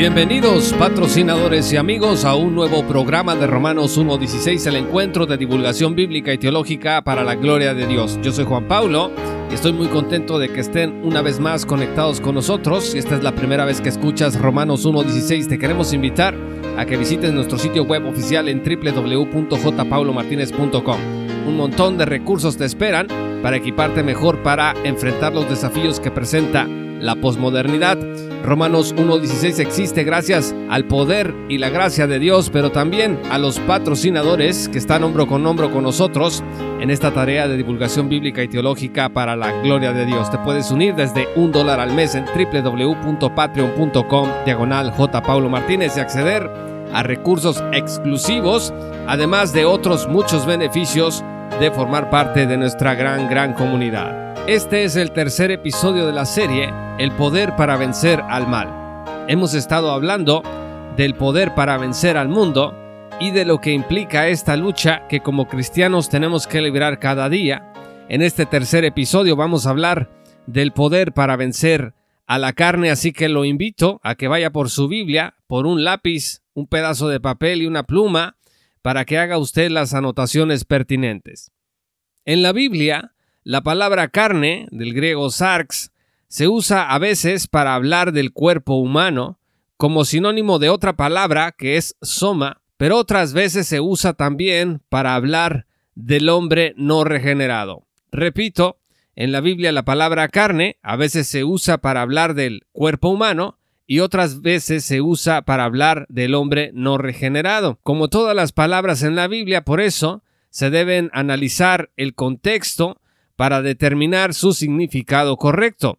Bienvenidos patrocinadores y amigos a un nuevo programa de Romanos 1.16, el encuentro de divulgación bíblica y teológica para la gloria de Dios. Yo soy Juan Paulo y estoy muy contento de que estén una vez más conectados con nosotros. Si esta es la primera vez que escuchas Romanos 1.16, te queremos invitar a que visites nuestro sitio web oficial en www.jpaulomartinez.com. Un montón de recursos te esperan para equiparte mejor para enfrentar los desafíos que presenta la posmodernidad. Romanos 1.16 existe gracias al poder y la gracia de Dios, pero también a los patrocinadores que están hombro con hombro con nosotros en esta tarea de divulgación bíblica y teológica para la gloria de Dios. Te puedes unir desde un dólar al mes en www.patreon.com diagonal J. Paulo Martínez y acceder a recursos exclusivos, además de otros muchos beneficios de formar parte de nuestra gran, gran comunidad. Este es el tercer episodio de la serie El poder para vencer al mal. Hemos estado hablando del poder para vencer al mundo y de lo que implica esta lucha que como cristianos tenemos que librar cada día. En este tercer episodio vamos a hablar del poder para vencer a la carne, así que lo invito a que vaya por su Biblia, por un lápiz, un pedazo de papel y una pluma, para que haga usted las anotaciones pertinentes. En la Biblia, la palabra carne, del griego sarx, se usa a veces para hablar del cuerpo humano, como sinónimo de otra palabra que es soma, pero otras veces se usa también para hablar del hombre no regenerado. Repito, en la Biblia la palabra carne a veces se usa para hablar del cuerpo humano y otras veces se usa para hablar del hombre no regenerado. Como todas las palabras en la Biblia, por eso se deben analizar el contexto para determinar su significado correcto.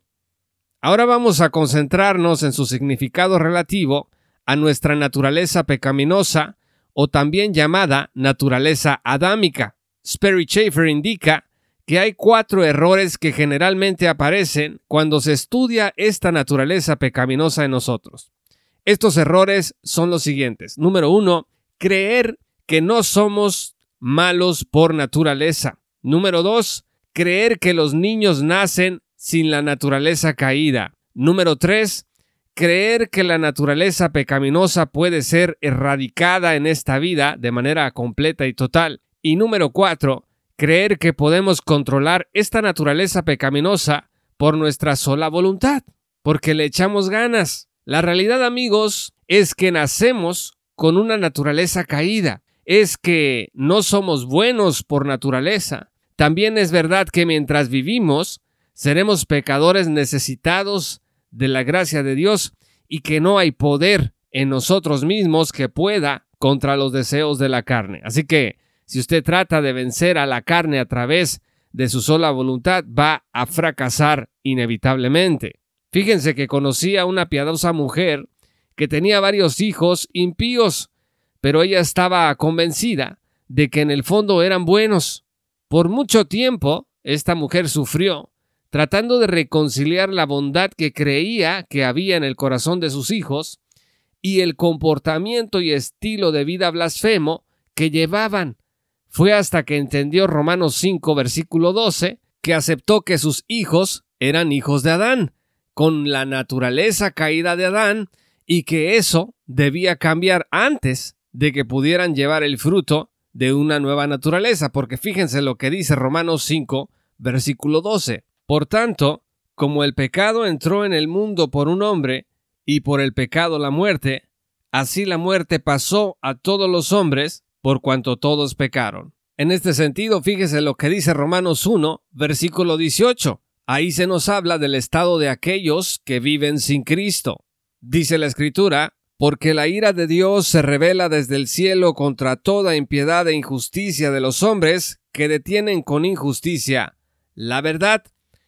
Ahora vamos a concentrarnos en su significado relativo a nuestra naturaleza pecaminosa o también llamada naturaleza adámica. Sperry Schaeffer indica que hay cuatro errores que generalmente aparecen cuando se estudia esta naturaleza pecaminosa en nosotros. Estos errores son los siguientes. Número uno, creer que no somos malos por naturaleza. Número dos, creer que los niños nacen sin la naturaleza caída. Número 3. Creer que la naturaleza pecaminosa puede ser erradicada en esta vida de manera completa y total. Y número 4. Creer que podemos controlar esta naturaleza pecaminosa por nuestra sola voluntad, porque le echamos ganas. La realidad, amigos, es que nacemos con una naturaleza caída. Es que no somos buenos por naturaleza. También es verdad que mientras vivimos, seremos pecadores necesitados de la gracia de Dios y que no hay poder en nosotros mismos que pueda contra los deseos de la carne. Así que si usted trata de vencer a la carne a través de su sola voluntad, va a fracasar inevitablemente. Fíjense que conocí a una piadosa mujer que tenía varios hijos impíos, pero ella estaba convencida de que en el fondo eran buenos. Por mucho tiempo, esta mujer sufrió, tratando de reconciliar la bondad que creía que había en el corazón de sus hijos y el comportamiento y estilo de vida blasfemo que llevaban. Fue hasta que entendió Romanos 5, versículo 12, que aceptó que sus hijos eran hijos de Adán, con la naturaleza caída de Adán, y que eso debía cambiar antes de que pudieran llevar el fruto de una nueva naturaleza, porque fíjense lo que dice Romanos 5, versículo 12. Por tanto, como el pecado entró en el mundo por un hombre, y por el pecado la muerte, así la muerte pasó a todos los hombres, por cuanto todos pecaron. En este sentido, fíjese lo que dice Romanos 1, versículo 18. Ahí se nos habla del estado de aquellos que viven sin Cristo. Dice la Escritura, porque la ira de Dios se revela desde el cielo contra toda impiedad e injusticia de los hombres que detienen con injusticia la verdad.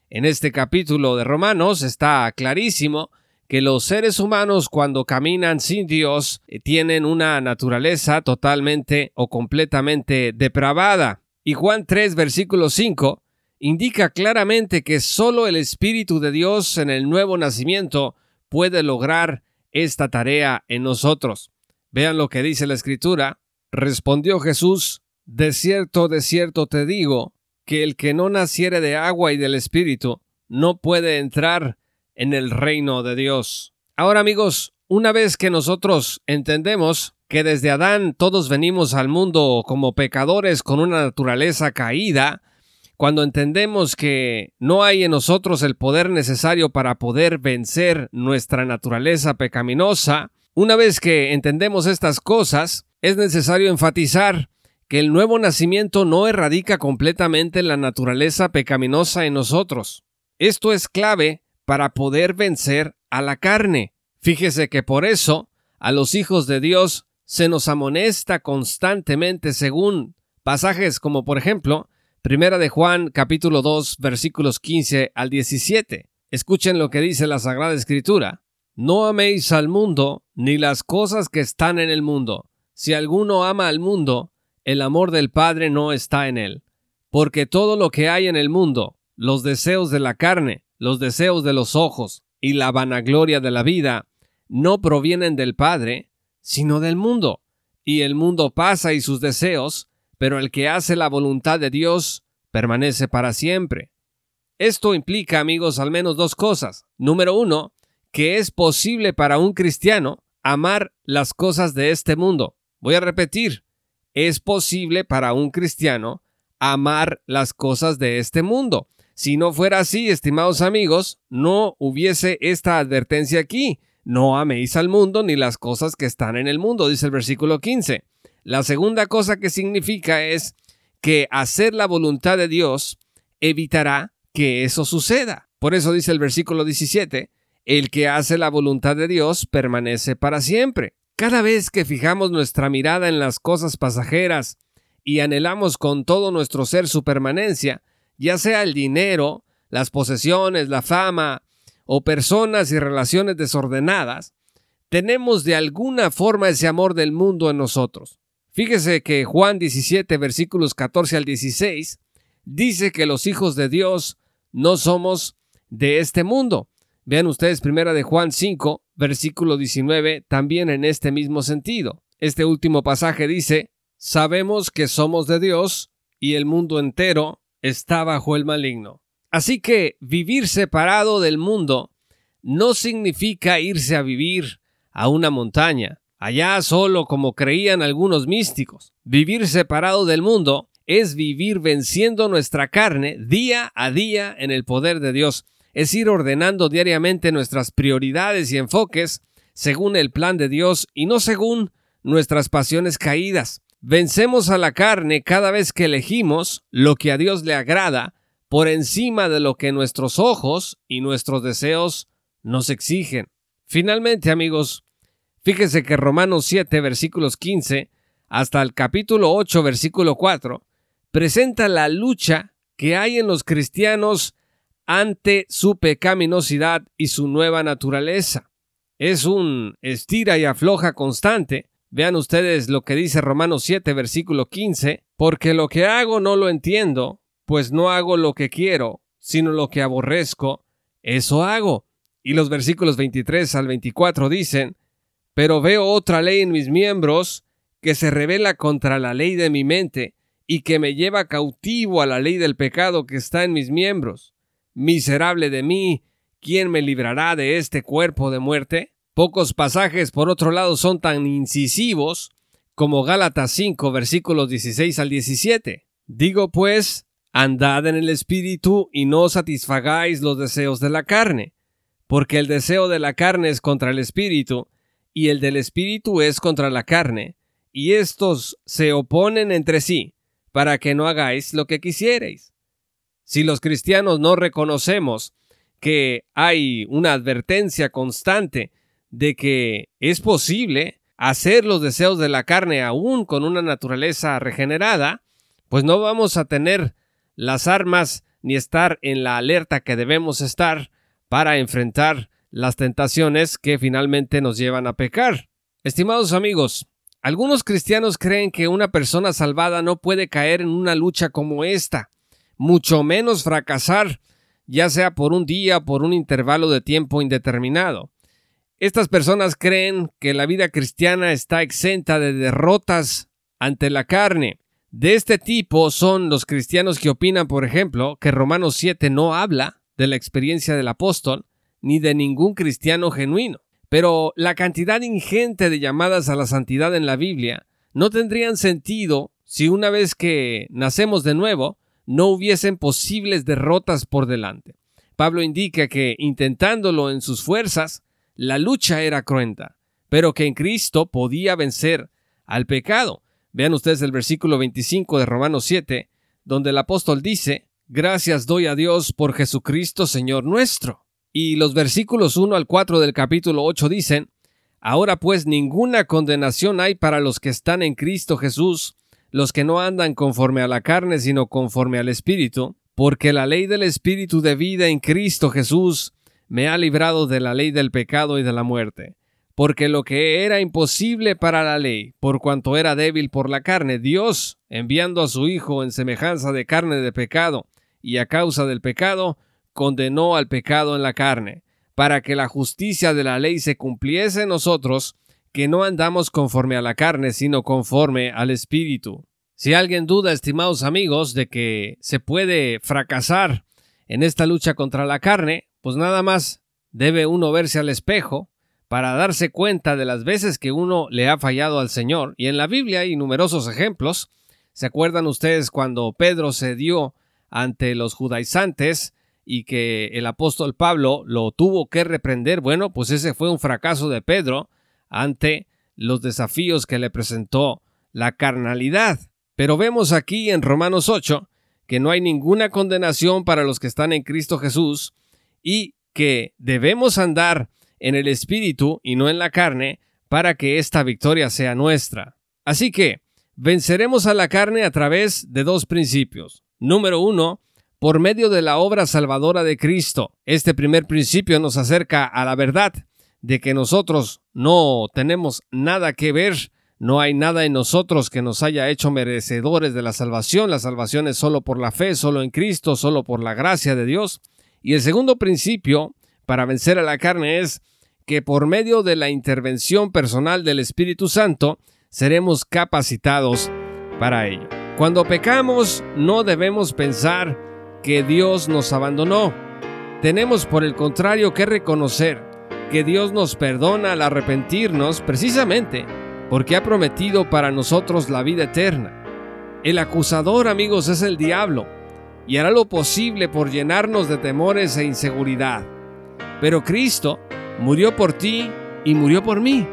En este capítulo de Romanos está clarísimo que los seres humanos cuando caminan sin Dios tienen una naturaleza totalmente o completamente depravada. Y Juan 3, versículo 5, indica claramente que solo el Espíritu de Dios en el nuevo nacimiento puede lograr esta tarea en nosotros. Vean lo que dice la Escritura. Respondió Jesús, De cierto, de cierto te digo, que el que no naciere de agua y del Espíritu no puede entrar en el reino de Dios. Ahora amigos, una vez que nosotros entendemos que desde Adán todos venimos al mundo como pecadores con una naturaleza caída, cuando entendemos que no hay en nosotros el poder necesario para poder vencer nuestra naturaleza pecaminosa, una vez que entendemos estas cosas, es necesario enfatizar que el nuevo nacimiento no erradica completamente la naturaleza pecaminosa en nosotros. Esto es clave para poder vencer a la carne. Fíjese que por eso a los hijos de Dios se nos amonesta constantemente según pasajes como por ejemplo Primera de Juan capítulo 2 versículos 15 al 17. Escuchen lo que dice la Sagrada Escritura. No améis al mundo ni las cosas que están en el mundo. Si alguno ama al mundo, el amor del Padre no está en él. Porque todo lo que hay en el mundo, los deseos de la carne, los deseos de los ojos y la vanagloria de la vida, no provienen del Padre, sino del mundo. Y el mundo pasa y sus deseos, pero el que hace la voluntad de Dios permanece para siempre. Esto implica, amigos, al menos dos cosas. Número uno, que es posible para un cristiano amar las cosas de este mundo. Voy a repetir, es posible para un cristiano amar las cosas de este mundo. Si no fuera así, estimados amigos, no hubiese esta advertencia aquí. No améis al mundo ni las cosas que están en el mundo, dice el versículo 15. La segunda cosa que significa es que hacer la voluntad de Dios evitará que eso suceda. Por eso dice el versículo 17, el que hace la voluntad de Dios permanece para siempre. Cada vez que fijamos nuestra mirada en las cosas pasajeras y anhelamos con todo nuestro ser su permanencia, ya sea el dinero, las posesiones, la fama, o personas y relaciones desordenadas, tenemos de alguna forma ese amor del mundo en nosotros. Fíjese que Juan 17, versículos 14 al 16, dice que los hijos de Dios no somos de este mundo. Vean ustedes primera de Juan 5, versículo 19, también en este mismo sentido. Este último pasaje dice, sabemos que somos de Dios y el mundo entero está bajo el maligno. Así que vivir separado del mundo no significa irse a vivir a una montaña, allá solo como creían algunos místicos. Vivir separado del mundo es vivir venciendo nuestra carne día a día en el poder de Dios, es ir ordenando diariamente nuestras prioridades y enfoques según el plan de Dios y no según nuestras pasiones caídas. Vencemos a la carne cada vez que elegimos lo que a Dios le agrada por encima de lo que nuestros ojos y nuestros deseos nos exigen. Finalmente, amigos, fíjense que Romanos 7, versículos 15 hasta el capítulo 8, versículo 4, presenta la lucha que hay en los cristianos ante su pecaminosidad y su nueva naturaleza. Es un estira y afloja constante. Vean ustedes lo que dice Romanos 7, versículo 15, porque lo que hago no lo entiendo, pues no hago lo que quiero, sino lo que aborrezco, eso hago. Y los versículos 23 al 24 dicen, pero veo otra ley en mis miembros que se revela contra la ley de mi mente y que me lleva cautivo a la ley del pecado que está en mis miembros. Miserable de mí, ¿quién me librará de este cuerpo de muerte? Pocos pasajes, por otro lado, son tan incisivos como Gálatas 5, versículos 16 al 17. Digo pues, Andad en el Espíritu y no satisfagáis los deseos de la carne, porque el deseo de la carne es contra el Espíritu, y el del Espíritu es contra la carne, y estos se oponen entre sí, para que no hagáis lo que quisierais. Si los cristianos no reconocemos que hay una advertencia constante de que es posible hacer los deseos de la carne aún con una naturaleza regenerada, pues no vamos a tener las armas ni estar en la alerta que debemos estar para enfrentar las tentaciones que finalmente nos llevan a pecar. Estimados amigos, Algunos cristianos creen que una persona salvada no puede caer en una lucha como esta, mucho menos fracasar, ya sea por un día o por un intervalo de tiempo indeterminado. Estas personas creen que la vida cristiana está exenta de derrotas ante la carne. De este tipo son los cristianos que opinan, por ejemplo, que Romanos 7 no habla de la experiencia del apóstol ni de ningún cristiano genuino. Pero la cantidad ingente de llamadas a la santidad en la Biblia no tendrían sentido si una vez que nacemos de nuevo no hubiesen posibles derrotas por delante. Pablo indica que intentándolo en sus fuerzas, la lucha era cruenta, pero que en Cristo podía vencer al pecado. Vean ustedes el versículo 25 de Romanos 7, donde el apóstol dice, Gracias doy a Dios por Jesucristo Señor nuestro. Y los versículos 1 al 4 del capítulo 8 dicen, Ahora pues ninguna condenación hay para los que están en Cristo Jesús, los que no andan conforme a la carne, sino conforme al Espíritu, porque la ley del Espíritu de vida en Cristo Jesús me ha librado de la ley del pecado y de la muerte. Porque lo que era imposible para la ley, por cuanto era débil por la carne, Dios, enviando a su Hijo en semejanza de carne de pecado, y a causa del pecado, condenó al pecado en la carne, para que la justicia de la ley se cumpliese en nosotros, que no andamos conforme a la carne, sino conforme al Espíritu. Si alguien duda, estimados amigos, de que se puede fracasar en esta lucha contra la carne, pues nada más debe uno verse al espejo, para darse cuenta de las veces que uno le ha fallado al Señor. Y en la Biblia hay numerosos ejemplos. ¿Se acuerdan ustedes cuando Pedro se dio ante los judaizantes y que el apóstol Pablo lo tuvo que reprender? Bueno, pues ese fue un fracaso de Pedro ante los desafíos que le presentó la carnalidad. Pero vemos aquí en Romanos 8 que no hay ninguna condenación para los que están en Cristo Jesús y que debemos andar en el Espíritu y no en la carne, para que esta victoria sea nuestra. Así que, venceremos a la carne a través de dos principios. Número uno, por medio de la obra salvadora de Cristo. Este primer principio nos acerca a la verdad de que nosotros no tenemos nada que ver, no hay nada en nosotros que nos haya hecho merecedores de la salvación. La salvación es solo por la fe, solo en Cristo, solo por la gracia de Dios. Y el segundo principio para vencer a la carne es que por medio de la intervención personal del Espíritu Santo seremos capacitados para ello. Cuando pecamos no debemos pensar que Dios nos abandonó. Tenemos por el contrario que reconocer que Dios nos perdona al arrepentirnos precisamente porque ha prometido para nosotros la vida eterna. El acusador, amigos, es el diablo y hará lo posible por llenarnos de temores e inseguridad. Pero Cristo murió por ti y murió por mí,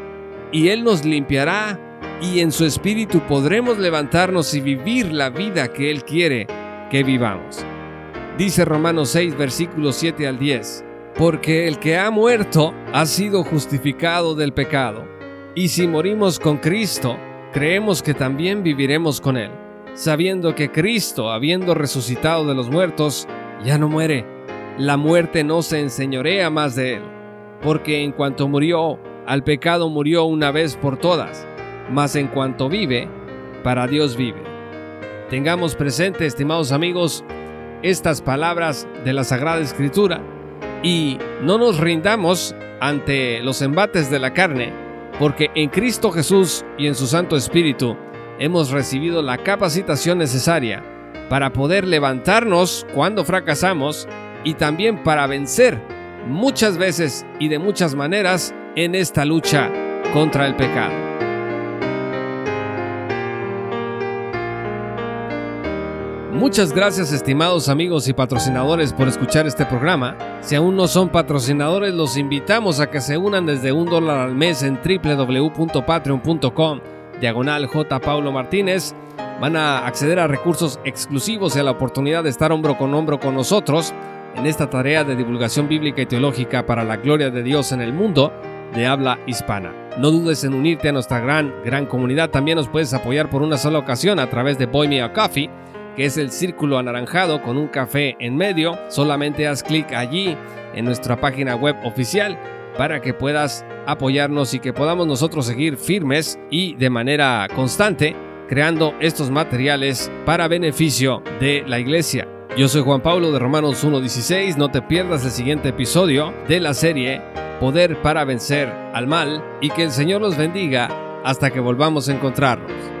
y Él nos limpiará y en su espíritu podremos levantarnos y vivir la vida que Él quiere que vivamos. Dice Romanos 6, versículos 7 al 10, porque el que ha muerto ha sido justificado del pecado, y si morimos con Cristo, creemos que también viviremos con Él, sabiendo que Cristo, habiendo resucitado de los muertos, ya no muere, la muerte no se enseñorea más de Él porque en cuanto murió, al pecado murió una vez por todas, mas en cuanto vive, para Dios vive. Tengamos presente, estimados amigos, estas palabras de la Sagrada Escritura y no nos rindamos ante los embates de la carne, porque en Cristo Jesús y en su Santo Espíritu hemos recibido la capacitación necesaria para poder levantarnos cuando fracasamos y también para vencer muchas veces y de muchas maneras en esta lucha contra el pecado. Muchas gracias estimados amigos y patrocinadores por escuchar este programa. Si aún no son patrocinadores, los invitamos a que se unan desde un dólar al mes en www.patreon.com diagonal J. Martínez. Van a acceder a recursos exclusivos y a la oportunidad de estar hombro con hombro con nosotros en esta tarea de divulgación bíblica y teológica para la gloria de Dios en el mundo de habla hispana. No dudes en unirte a nuestra gran, gran comunidad. También nos puedes apoyar por una sola ocasión a través de Boy Me a Coffee, que es el círculo anaranjado con un café en medio. Solamente haz clic allí en nuestra página web oficial para que puedas apoyarnos y que podamos nosotros seguir firmes y de manera constante creando estos materiales para beneficio de la iglesia. Yo soy Juan Pablo de Romanos 1.16, no te pierdas el siguiente episodio de la serie Poder para vencer al mal y que el Señor los bendiga hasta que volvamos a encontrarnos.